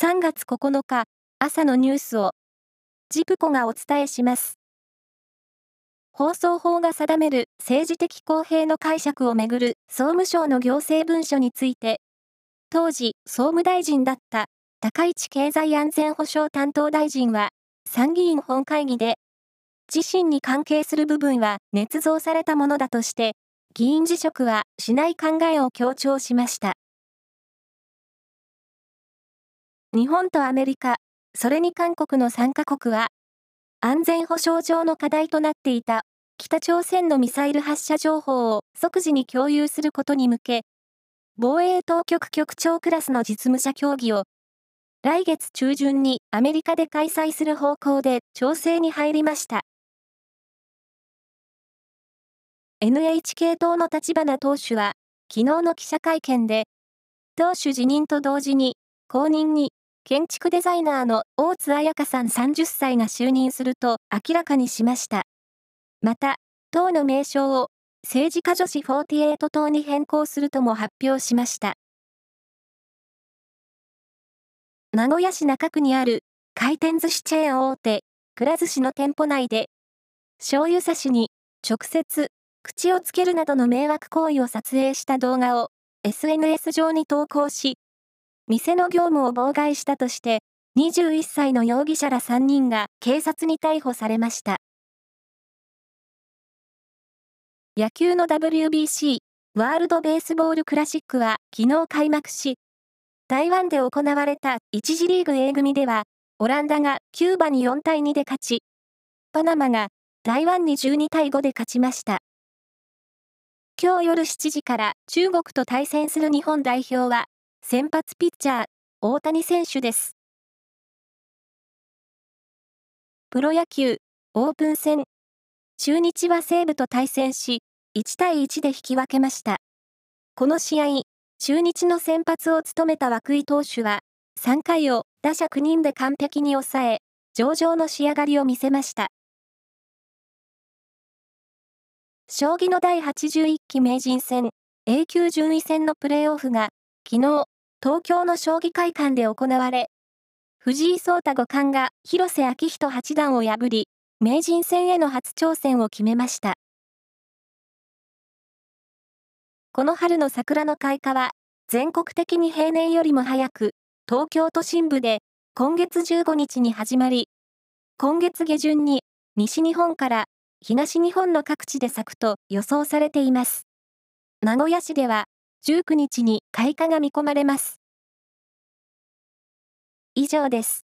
3月9日朝のニュースをジプコがお伝えします。放送法が定める政治的公平の解釈をめぐる総務省の行政文書について、当時総務大臣だった高市経済安全保障担当大臣は参議院本会議で自身に関係する部分は捏造されたものだとして、議員辞職はしない考えを強調しました。日本とアメリカ、それに韓国の3カ国は、安全保障上の課題となっていた北朝鮮のミサイル発射情報を即時に共有することに向け、防衛当局局長クラスの実務者協議を来月中旬にアメリカで開催する方向で調整に入りました。NHK 党の立花党首は、昨日の記者会見で、党首辞任と同時に、後任に、建築デザイナーの大津彩香さん30歳が就任すると明らかにしました。また、党の名称を、政治家女子48党に変更するとも発表しました。名古屋市中区にある回転寿司チェーン大手、くら寿司の店舗内で、醤油差しに直接口をつけるなどの迷惑行為を撮影した動画を SNS 上に投稿し、店の業務を妨害したとして、21歳の容疑者ら3人が警察に逮捕されました。野球の WBC、ワールドベースボールクラシックは昨日開幕し、台湾で行われた1次リーグ A 組では、オランダがキューバに4対2で勝ち、パナマが台湾に12対5で勝ちました。今日夜7時から中国と対戦する日本代表は、先発ピッチャー、大谷選手です。プロ野球、オープン戦。中日は西武と対戦し、1対1で引き分けました。この試合、中日の先発を務めた涌井投手は、3回を打者9人で完璧に抑え、上々の仕上がりを見せました。将棋の第81期名人戦 A 級順位戦のプレーオフが昨日、東京の将棋会館で行われ、藤井聡太五冠が広瀬章人八段を破り、名人戦への初挑戦を決めました。この春の桜の開花は、全国的に平年よりも早く、東京都心部で今月15日に始まり、今月下旬に西日本から東日本の各地で咲くと予想されています。名古屋市では19日に開花が見込まれます。以上です。